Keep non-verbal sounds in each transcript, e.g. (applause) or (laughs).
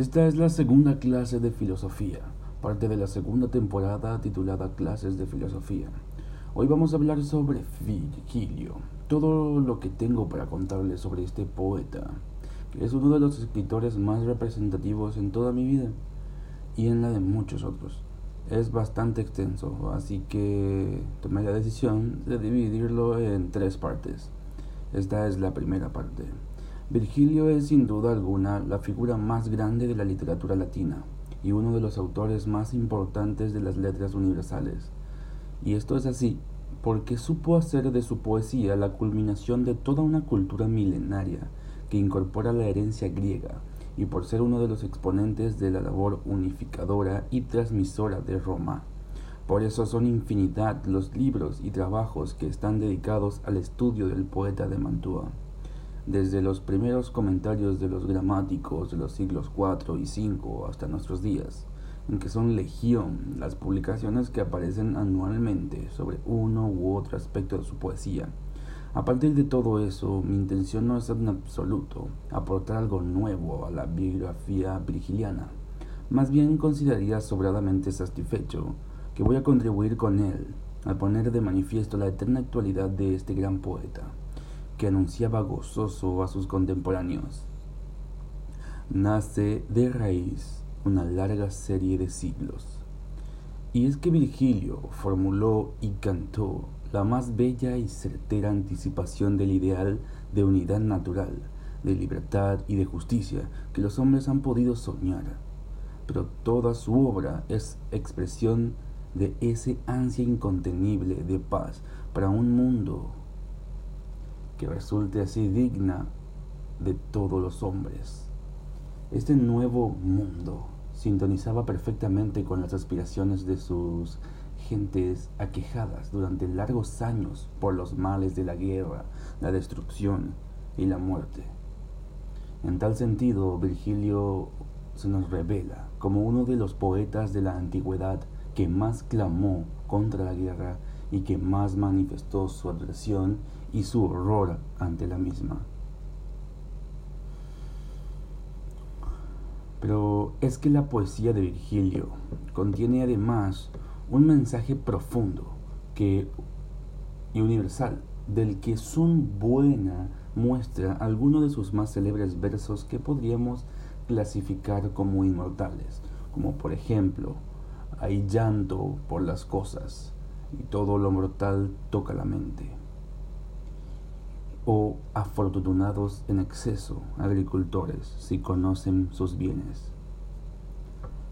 Esta es la segunda clase de filosofía, parte de la segunda temporada titulada Clases de Filosofía. Hoy vamos a hablar sobre Virgilio, todo lo que tengo para contarles sobre este poeta, que es uno de los escritores más representativos en toda mi vida y en la de muchos otros. Es bastante extenso, así que tomé la decisión de dividirlo en tres partes. Esta es la primera parte. Virgilio es sin duda alguna la figura más grande de la literatura latina y uno de los autores más importantes de las letras universales. Y esto es así porque supo hacer de su poesía la culminación de toda una cultura milenaria que incorpora la herencia griega y por ser uno de los exponentes de la labor unificadora y transmisora de Roma. Por eso son infinidad los libros y trabajos que están dedicados al estudio del poeta de Mantua desde los primeros comentarios de los gramáticos de los siglos IV y V hasta nuestros días, en que son legión las publicaciones que aparecen anualmente sobre uno u otro aspecto de su poesía. A partir de todo eso, mi intención no es en absoluto aportar algo nuevo a la biografía virgiliana. Más bien consideraría sobradamente satisfecho que voy a contribuir con él a poner de manifiesto la eterna actualidad de este gran poeta que anunciaba gozoso a sus contemporáneos. Nace de raíz una larga serie de siglos. Y es que Virgilio formuló y cantó la más bella y certera anticipación del ideal de unidad natural, de libertad y de justicia que los hombres han podido soñar. Pero toda su obra es expresión de ese ansia incontenible de paz para un mundo que resulte así digna de todos los hombres. Este nuevo mundo sintonizaba perfectamente con las aspiraciones de sus gentes aquejadas durante largos años por los males de la guerra, la destrucción y la muerte. En tal sentido, Virgilio se nos revela como uno de los poetas de la antigüedad que más clamó contra la guerra y que más manifestó su adversión y su horror ante la misma. Pero es que la poesía de Virgilio contiene además un mensaje profundo que, y universal del que son buena muestra algunos de sus más célebres versos que podríamos clasificar como inmortales, como por ejemplo, hay llanto por las cosas y todo lo mortal toca la mente o afortunados en exceso agricultores si conocen sus bienes.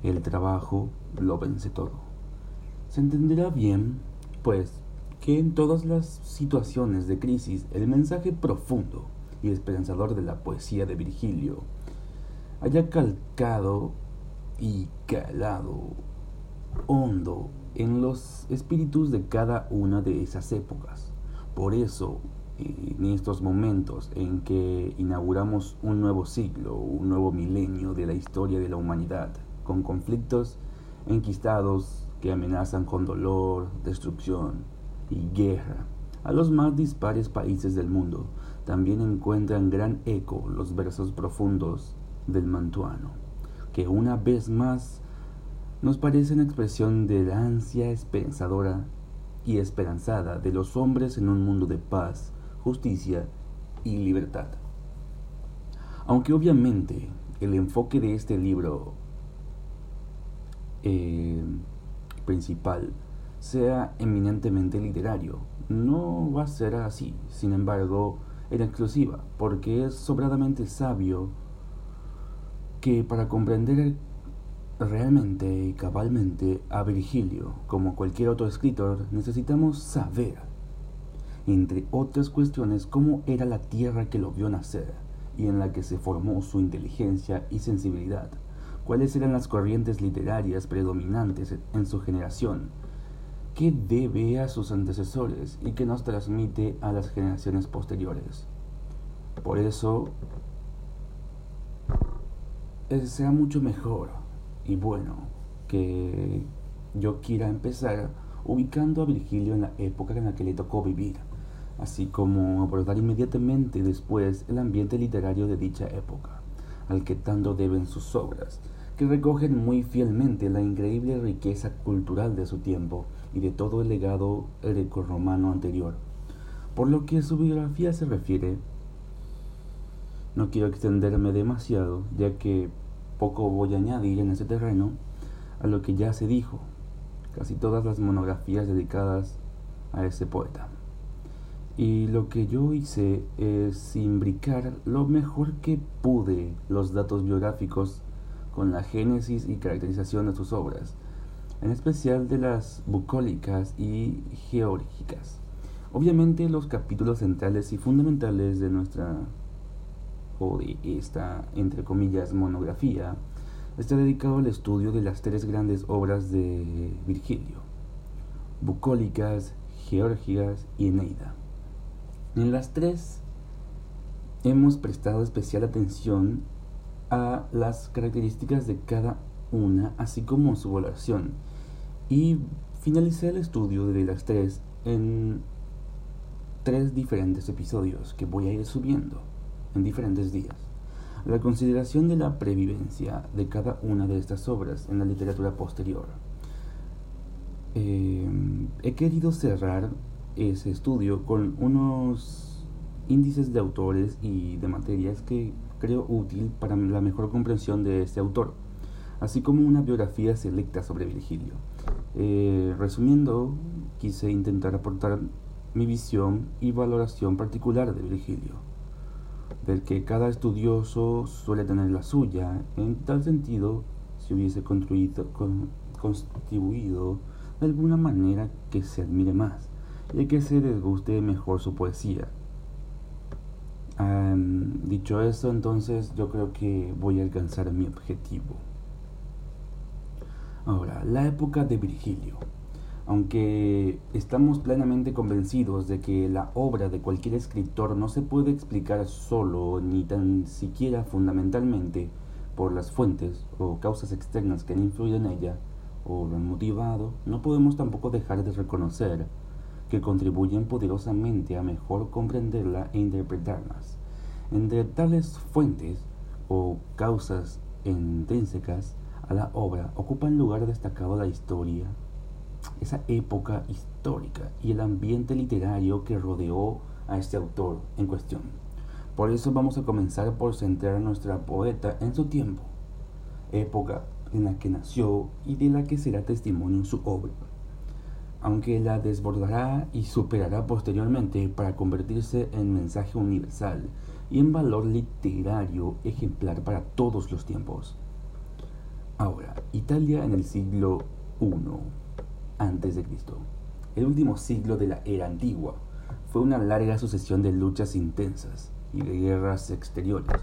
El trabajo lo vence todo. Se entenderá bien, pues, que en todas las situaciones de crisis el mensaje profundo y esperanzador de la poesía de Virgilio haya calcado y calado hondo en los espíritus de cada una de esas épocas. Por eso en estos momentos en que inauguramos un nuevo siglo, un nuevo milenio de la historia de la humanidad, con conflictos enquistados que amenazan con dolor, destrucción y guerra a los más dispares países del mundo, también encuentran gran eco los versos profundos del mantuano, que una vez más nos parecen expresión de la ansia esperanzadora y esperanzada de los hombres en un mundo de paz, justicia y libertad. Aunque obviamente el enfoque de este libro eh, principal sea eminentemente literario, no va a ser así, sin embargo, en exclusiva, porque es sobradamente sabio que para comprender realmente y cabalmente a Virgilio, como cualquier otro escritor, necesitamos saber entre otras cuestiones, cómo era la tierra que lo vio nacer y en la que se formó su inteligencia y sensibilidad, cuáles eran las corrientes literarias predominantes en su generación, qué debe a sus antecesores y qué nos transmite a las generaciones posteriores. Por eso, sea mucho mejor y bueno que yo quiera empezar ubicando a Virgilio en la época en la que le tocó vivir así como abordar inmediatamente después el ambiente literario de dicha época, al que tanto deben sus obras, que recogen muy fielmente la increíble riqueza cultural de su tiempo y de todo el legado greco-romano anterior. Por lo que su biografía se refiere, no quiero extenderme demasiado, ya que poco voy a añadir en ese terreno a lo que ya se dijo, casi todas las monografías dedicadas a ese poeta. Y lo que yo hice es imbricar lo mejor que pude los datos biográficos con la génesis y caracterización de sus obras, en especial de las bucólicas y geórgicas. Obviamente los capítulos centrales y fundamentales de nuestra o de esta entre comillas monografía está dedicado al estudio de las tres grandes obras de Virgilio, bucólicas, geórgicas y Eneida. En las tres hemos prestado especial atención a las características de cada una, así como su valoración. Y finalicé el estudio de las tres en tres diferentes episodios que voy a ir subiendo en diferentes días. La consideración de la previvencia de cada una de estas obras en la literatura posterior. Eh, he querido cerrar ese estudio con unos índices de autores y de materias que creo útil para la mejor comprensión de este autor, así como una biografía selecta sobre Virgilio. Eh, resumiendo, quise intentar aportar mi visión y valoración particular de Virgilio, del que cada estudioso suele tener la suya, en tal sentido, si hubiese construido, contribuido de alguna manera que se admire más y que se les guste mejor su poesía. dicho eso, entonces yo creo que voy a alcanzar mi objetivo. Ahora, la época de Virgilio. Aunque estamos plenamente convencidos de que la obra de cualquier escritor no se puede explicar solo ni tan siquiera fundamentalmente por las fuentes o causas externas que han influido en ella o lo han motivado, no podemos tampoco dejar de reconocer que contribuyen poderosamente a mejor comprenderla e interpretarlas. Entre tales fuentes o causas intrínsecas a la obra ocupan lugar destacado la historia, esa época histórica y el ambiente literario que rodeó a este autor en cuestión. Por eso vamos a comenzar por centrar a nuestra poeta en su tiempo, época en la que nació y de la que será testimonio en su obra aunque la desbordará y superará posteriormente para convertirse en mensaje universal y en valor literario ejemplar para todos los tiempos. Ahora, Italia en el siglo I antes de Cristo. El último siglo de la era antigua fue una larga sucesión de luchas intensas y de guerras exteriores,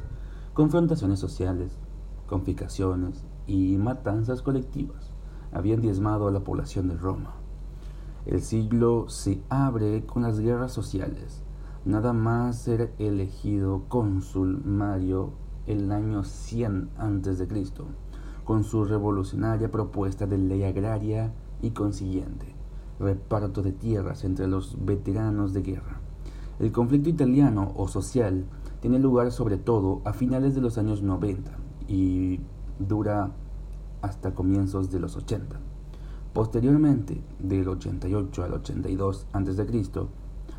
confrontaciones sociales, confiscaciones y matanzas colectivas habían diezmado a la población de Roma el siglo se abre con las guerras sociales. Nada más ser elegido cónsul Mario el año 100 a.C., con su revolucionaria propuesta de ley agraria y consiguiente reparto de tierras entre los veteranos de guerra. El conflicto italiano o social tiene lugar sobre todo a finales de los años 90 y dura hasta comienzos de los 80. Posteriormente, del 88 al 82 a.C.,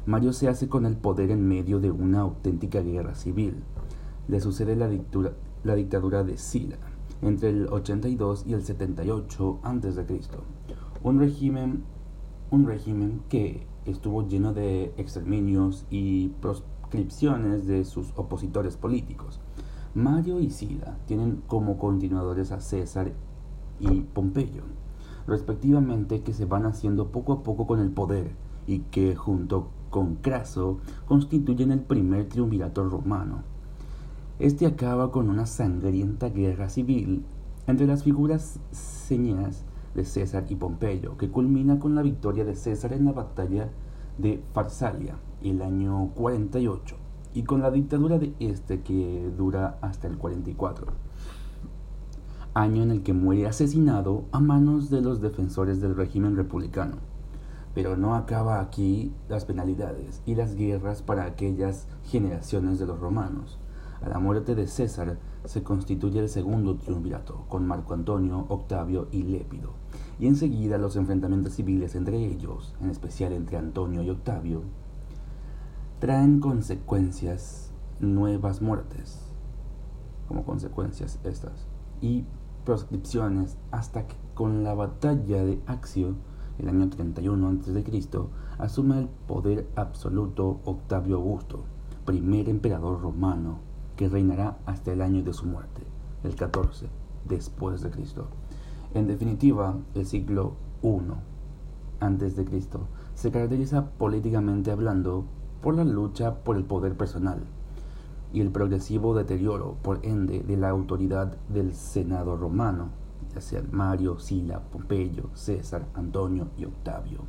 Mario se hace con el poder en medio de una auténtica guerra civil. Le sucede la, la dictadura de Sila entre el 82 y el 78 a.C., un régimen, un régimen que estuvo lleno de exterminios y proscripciones de sus opositores políticos. Mario y Sila tienen como continuadores a César y Pompeyo respectivamente, que se van haciendo poco a poco con el poder y que junto con Craso constituyen el primer triunvirato romano. Este acaba con una sangrienta guerra civil entre las figuras señas de César y Pompeyo, que culmina con la victoria de César en la batalla de Farsalia el año 48 y con la dictadura de este que dura hasta el 44 año en el que muere asesinado a manos de los defensores del régimen republicano. Pero no acaba aquí las penalidades y las guerras para aquellas generaciones de los romanos. A la muerte de César se constituye el segundo triunvirato, con Marco Antonio, Octavio y Lépido, y enseguida los enfrentamientos civiles entre ellos, en especial entre Antonio y Octavio, traen consecuencias, nuevas muertes, como consecuencias estas, y proscripciones hasta que con la batalla de Axio, el año 31 a.C., asume el poder absoluto Octavio Augusto, primer emperador romano que reinará hasta el año de su muerte, el 14 después de Cristo. En definitiva, el siglo I Cristo se caracteriza políticamente hablando por la lucha por el poder personal y el progresivo deterioro, por ende, de la autoridad del Senado romano, ya sea Mario, Sila, Pompeyo, César, Antonio y Octavio.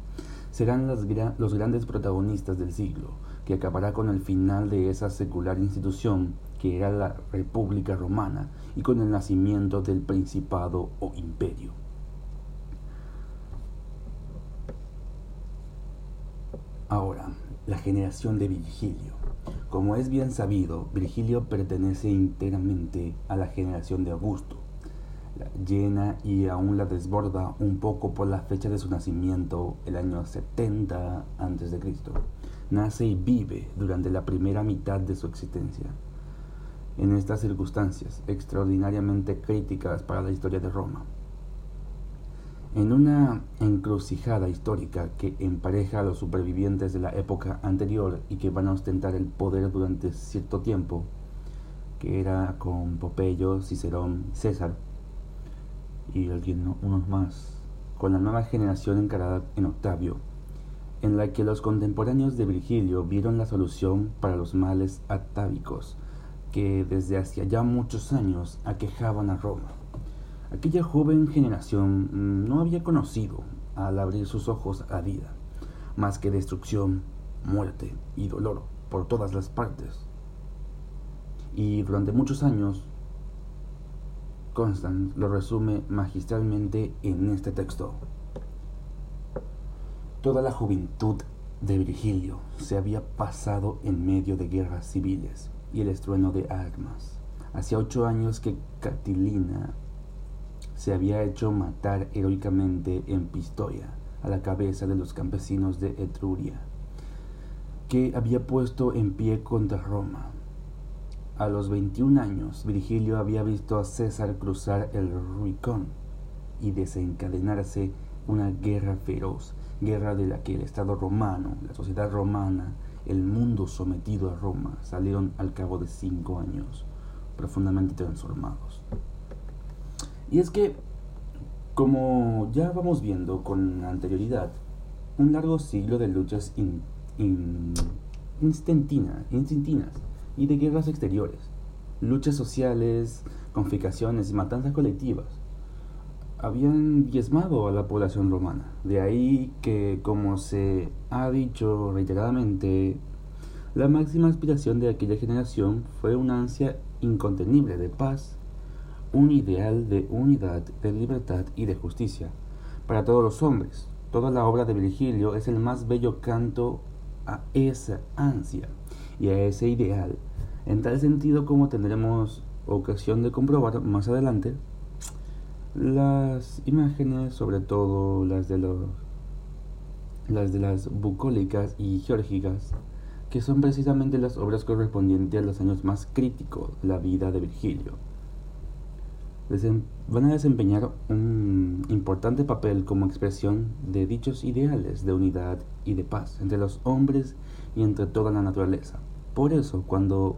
Serán los grandes protagonistas del siglo, que acabará con el final de esa secular institución que era la República Romana y con el nacimiento del Principado o Imperio. Ahora, la generación de Virgilio. Como es bien sabido, Virgilio pertenece íntegramente a la generación de Augusto. Llena y aún la desborda un poco por la fecha de su nacimiento, el año 70 a.C nace y vive durante la primera mitad de su existencia. En estas circunstancias extraordinariamente críticas para la historia de Roma. En una encrucijada histórica que empareja a los supervivientes de la época anterior y que van a ostentar el poder durante cierto tiempo, que era con Popeyo, Cicerón, César y unos más, con la nueva generación encarada en Octavio, en la que los contemporáneos de Virgilio vieron la solución para los males atávicos que desde hacía ya muchos años aquejaban a Roma. Aquella joven generación mm, no había conocido, al abrir sus ojos a vida, más que destrucción, muerte y dolor por todas las partes. Y durante muchos años, Constant lo resume magistralmente en este texto. Toda la juventud de Virgilio se había pasado en medio de guerras civiles y el estruendo de armas. Hacía ocho años que Catilina se había hecho matar heroicamente en Pistoia, a la cabeza de los campesinos de Etruria, que había puesto en pie contra Roma. A los 21 años, Virgilio había visto a César cruzar el Rubicón y desencadenarse una guerra feroz guerra de la que el Estado romano, la sociedad romana, el mundo sometido a Roma salieron al cabo de cinco años profundamente transformados. Y es que, como ya vamos viendo con anterioridad, un largo siglo de luchas instintinas y de guerras exteriores, luchas sociales, confiscaciones y matanzas colectivas, habían diezmado a la población romana. De ahí que, como se ha dicho reiteradamente, la máxima aspiración de aquella generación fue una ansia incontenible de paz, un ideal de unidad, de libertad y de justicia para todos los hombres. Toda la obra de Virgilio es el más bello canto a esa ansia y a ese ideal, en tal sentido como tendremos ocasión de comprobar más adelante, las imágenes, sobre todo las de los las de las bucólicas y geórgicas, que son precisamente las obras correspondientes a los años más críticos de la vida de Virgilio. Van a desempeñar un importante papel como expresión de dichos ideales de unidad y de paz entre los hombres y entre toda la naturaleza. Por eso, cuando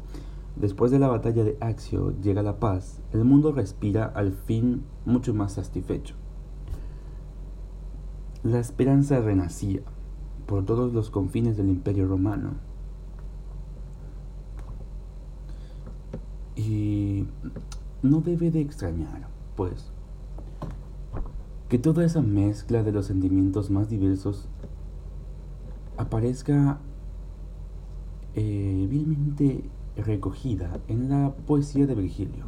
Después de la batalla de Axio llega la paz, el mundo respira al fin mucho más satisfecho. La esperanza renacía por todos los confines del imperio romano. Y no debe de extrañar, pues, que toda esa mezcla de los sentimientos más diversos aparezca eh, recogida en la poesía de Virgilio.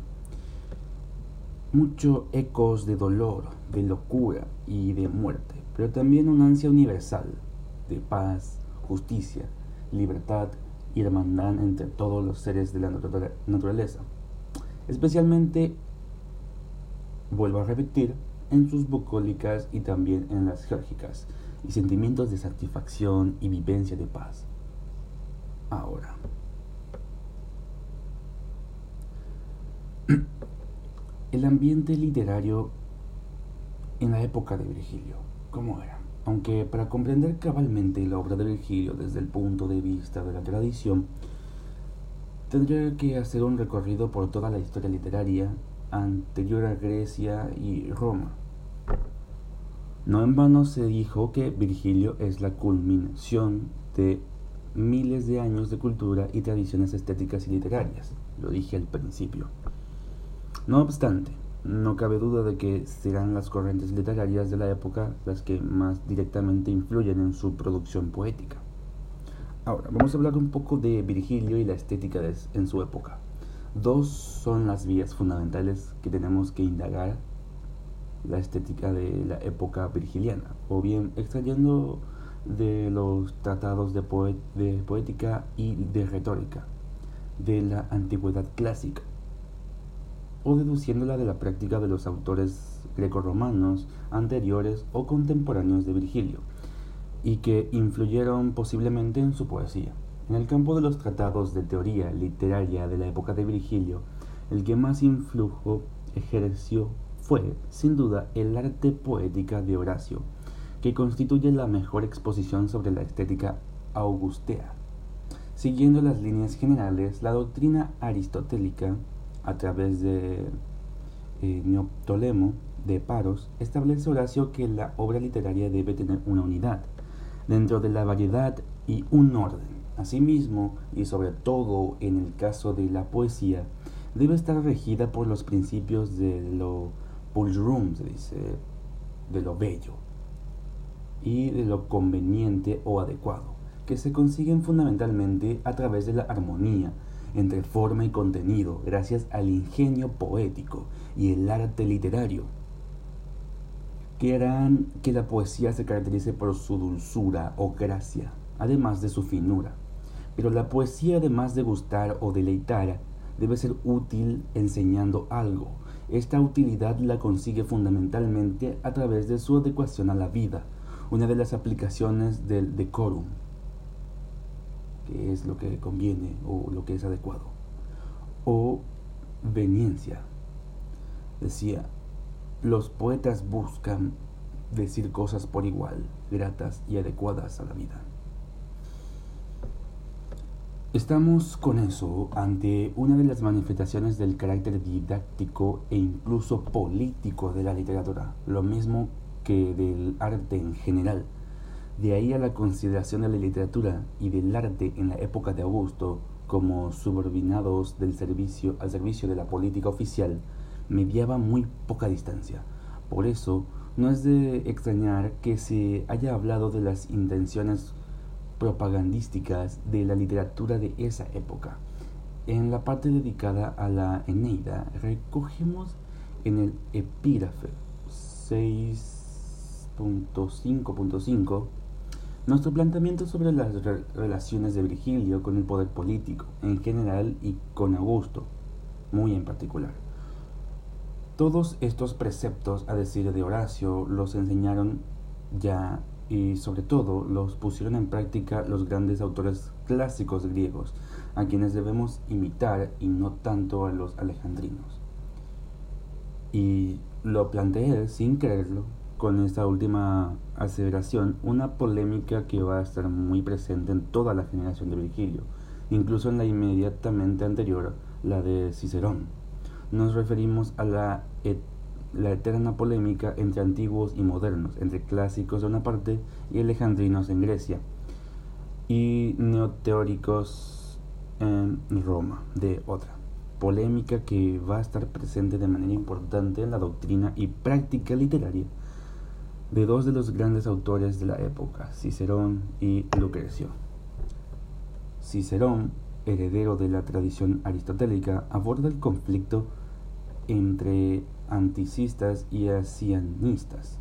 Muchos ecos de dolor, de locura y de muerte, pero también una ansia universal de paz, justicia, libertad y hermandad entre todos los seres de la naturaleza, especialmente, vuelvo a repetir, en sus bucólicas y también en las geórgicas, y sentimientos de satisfacción y vivencia de paz. Ahora, el ambiente literario en la época de Virgilio, ¿cómo era? Aunque para comprender cabalmente la obra de Virgilio desde el punto de vista de la tradición, tendría que hacer un recorrido por toda la historia literaria anterior a Grecia y Roma. No en vano se dijo que Virgilio es la culminación de miles de años de cultura y tradiciones estéticas y literarias. Lo dije al principio. No obstante, no cabe duda de que serán las corrientes literarias de la época las que más directamente influyen en su producción poética. Ahora, vamos a hablar un poco de Virgilio y la estética en su época. Dos son las vías fundamentales que tenemos que indagar la estética de la época virgiliana, o bien extrayendo de los tratados de, de poética y de retórica de la antigüedad clásica, o deduciéndola de la práctica de los autores grecorromanos anteriores o contemporáneos de Virgilio, y que influyeron posiblemente en su poesía. En el campo de los tratados de teoría literaria de la época de Virgilio, el que más influjo ejerció fue, sin duda, el arte poética de Horacio, que constituye la mejor exposición sobre la estética augustea. Siguiendo las líneas generales, la doctrina aristotélica a través de eh, Neoptolemo de Paros, establece Horacio que la obra literaria debe tener una unidad, dentro de la variedad y un orden. Asimismo, y sobre todo en el caso de la poesía, debe estar regida por los principios de lo pulchrum, dice, de lo bello, y de lo conveniente o adecuado, que se consiguen fundamentalmente a través de la armonía, entre forma y contenido gracias al ingenio poético y el arte literario, que harán que la poesía se caracterice por su dulzura o gracia, además de su finura. Pero la poesía, además de gustar o deleitar, debe ser útil enseñando algo. Esta utilidad la consigue fundamentalmente a través de su adecuación a la vida, una de las aplicaciones del decorum es lo que conviene o lo que es adecuado. O veniencia. Decía, los poetas buscan decir cosas por igual, gratas y adecuadas a la vida. Estamos con eso ante una de las manifestaciones del carácter didáctico e incluso político de la literatura, lo mismo que del arte en general. De ahí a la consideración de la literatura y del arte en la época de Augusto como subordinados del servicio al servicio de la política oficial mediaba muy poca distancia. Por eso, no es de extrañar que se haya hablado de las intenciones propagandísticas de la literatura de esa época. En la parte dedicada a la Eneida recogemos en el epígrafe 6.5.5 nuestro planteamiento sobre las relaciones de Virgilio con el poder político en general y con Augusto, muy en particular. Todos estos preceptos, a decir de Horacio, los enseñaron ya y sobre todo los pusieron en práctica los grandes autores clásicos griegos, a quienes debemos imitar y no tanto a los alejandrinos. Y lo planteé sin creerlo con esta última aseveración una polémica que va a estar muy presente en toda la generación de Virgilio, incluso en la inmediatamente anterior, la de Cicerón. Nos referimos a la, eterna polémica entre antiguos y modernos, entre clásicos de una parte y alejandrinos en Grecia, y neoteóricos en Roma de otra. Polémica que va a estar presente de manera importante en la doctrina y práctica literaria de dos de los grandes autores de la época, Cicerón y Lucrecio. Cicerón, heredero de la tradición aristotélica, aborda el conflicto entre anticistas y asianistas,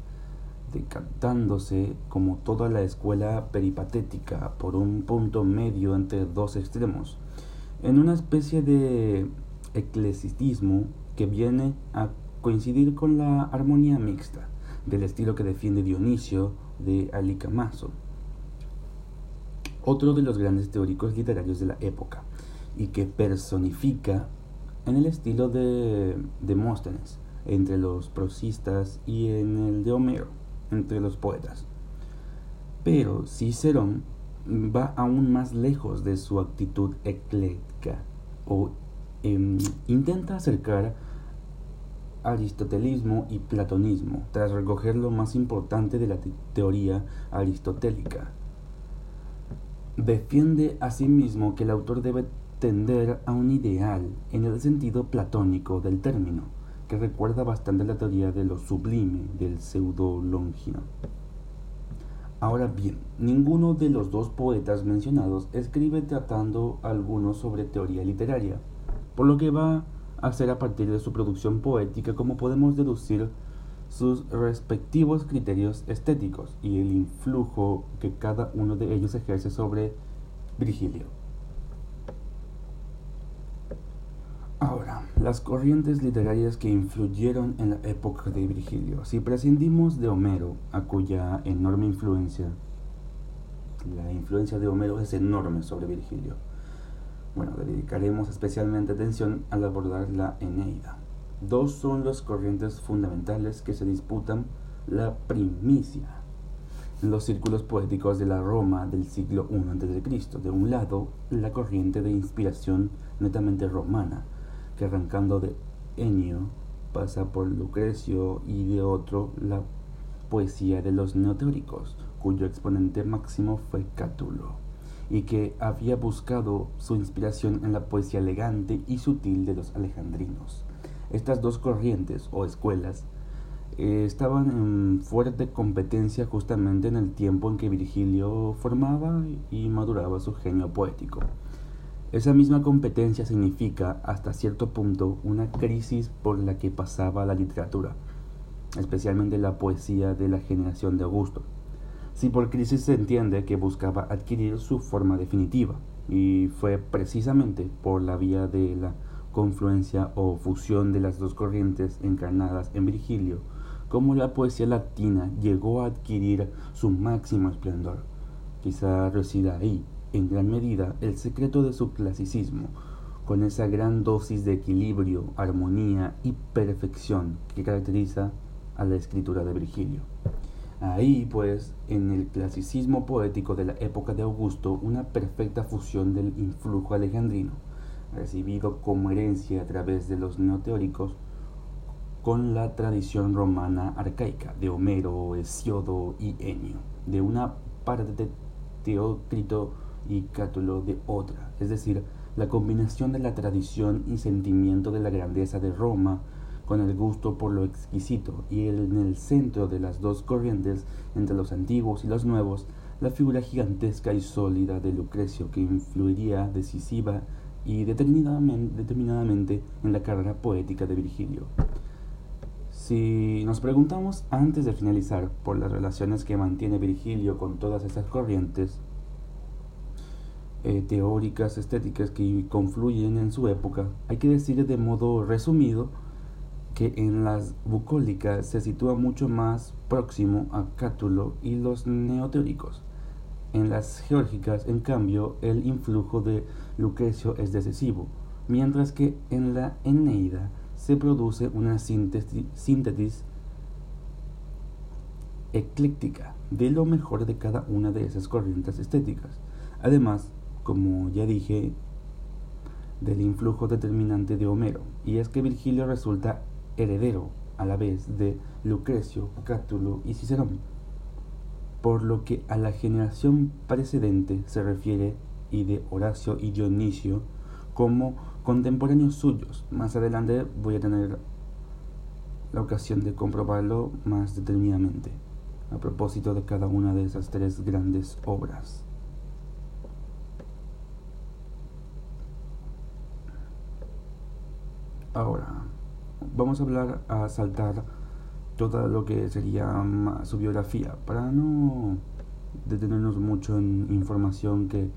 decantándose como toda la escuela peripatética por un punto medio entre dos extremos, en una especie de eclesicismo que viene a coincidir con la armonía mixta, del estilo que defiende Dionisio de Alicamaso, otro de los grandes teóricos literarios de la época, y que personifica en el estilo de Demóstenes, entre los prosistas, y en el de Homero, entre los poetas. Pero Cicerón va aún más lejos de su actitud ecléctica o em, intenta acercar aristotelismo y platonismo tras recoger lo más importante de la teoría aristotélica. Defiende asimismo que el autor debe tender a un ideal en el sentido platónico del término, que recuerda bastante la teoría de lo sublime del pseudo Longino. Ahora bien, ninguno de los dos poetas mencionados escribe tratando alguno sobre teoría literaria, por lo que va hacer a partir de su producción poética como podemos deducir sus respectivos criterios estéticos y el influjo que cada uno de ellos ejerce sobre Virgilio. Ahora, las corrientes literarias que influyeron en la época de Virgilio. Si prescindimos de Homero, a cuya enorme influencia, la influencia de Homero es enorme sobre Virgilio. Bueno, dedicaremos especialmente atención al abordar la Eneida. Dos son las corrientes fundamentales que se disputan la primicia en los círculos poéticos de la Roma del siglo I a.C. De un lado, la corriente de inspiración netamente romana, que arrancando de Enio pasa por Lucrecio y de otro la poesía de los neoteóricos, cuyo exponente máximo fue Cátulo, y que había buscado su inspiración en la poesía elegante y sutil de los alejandrinos. Estas dos corrientes o escuelas eh, estaban en fuerte competencia justamente en el tiempo en que Virgilio formaba y maduraba su genio poético. Esa misma competencia significa, hasta cierto punto, una crisis por la que pasaba la literatura, especialmente la poesía de la generación de Augusto. Si por crisis se entiende que buscaba adquirir su forma definitiva, y fue precisamente por la vía de la confluencia o fusión de las dos corrientes encarnadas en Virgilio, como la poesía latina llegó a adquirir su máximo esplendor. Quizá resida ahí, en gran medida, el secreto de su clasicismo, con esa gran dosis de equilibrio, armonía y perfección que caracteriza a la escritura de Virgilio. Ahí, pues, en el clasicismo poético de la época de Augusto, una perfecta fusión del influjo alejandrino, recibido como herencia a través de los neoteóricos con la tradición romana arcaica de Homero, Hesiodo y Enio, de una parte de Teócrito y Cátulo de otra, es decir, la combinación de la tradición y sentimiento de la grandeza de Roma con el gusto por lo exquisito y en el centro de las dos corrientes entre los antiguos y los nuevos, la figura gigantesca y sólida de Lucrecio que influiría decisiva y determinadamente, en la carrera poética de Virgilio. Si nos preguntamos antes de finalizar por las relaciones que mantiene Virgilio con todas esas corrientes eh, teóricas, estéticas que confluyen en su época, hay que decir de modo resumido que en las bucólicas se sitúa mucho más próximo a Cátulo y los neoteóricos en las geórgicas, en cambio, el influjo de Lucrecio es decisivo, mientras que en la Eneida se produce una síntesis, ecléctica de lo mejor de cada una de esas corrientes estéticas. Además, como ya dije, del influjo determinante de Homero, y es que Virgilio resulta heredero a la vez de Lucrecio, Cátulo y Cicerón por lo que a la generación precedente se refiere y de Horacio y Dionisio como contemporáneos suyos. Más adelante voy a tener la ocasión de comprobarlo más determinadamente a propósito de cada una de esas tres grandes obras. Ahora, vamos a hablar a saltar todo lo que sería mm, su biografía, para no detenernos mucho en información que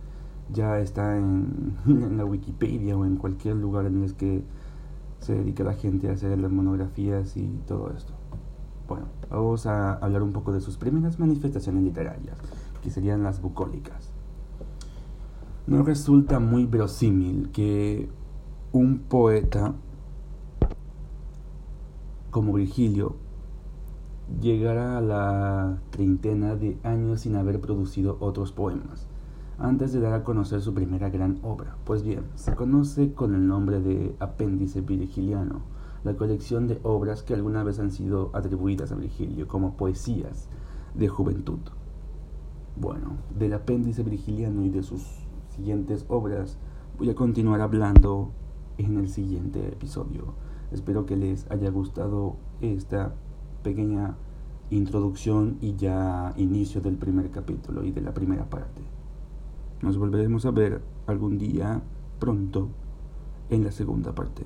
ya está (laughs) en, la Wikipedia o en cualquier lugar en el que se dedica la gente a hacer las monografías y todo esto. Bueno, vamos a hablar un poco de sus primeras manifestaciones literarias, que serían las bucólicas. No resulta muy verosímil que un poeta como Virgilio llegara a la treintena de años sin haber producido otros poemas, antes de dar a conocer su primera gran obra. Pues bien, se conoce con el nombre de Apéndice Virgiliano, la colección de obras que alguna vez han sido atribuidas a Virgilio como poesías de juventud. Bueno, del apéndice virgiliano y de sus siguientes obras voy a continuar hablando en el siguiente episodio. Espero que les haya gustado esta pequeña introducción y ya inicio del primer capítulo y de la primera parte. Nos volveremos a ver algún día pronto en la segunda parte.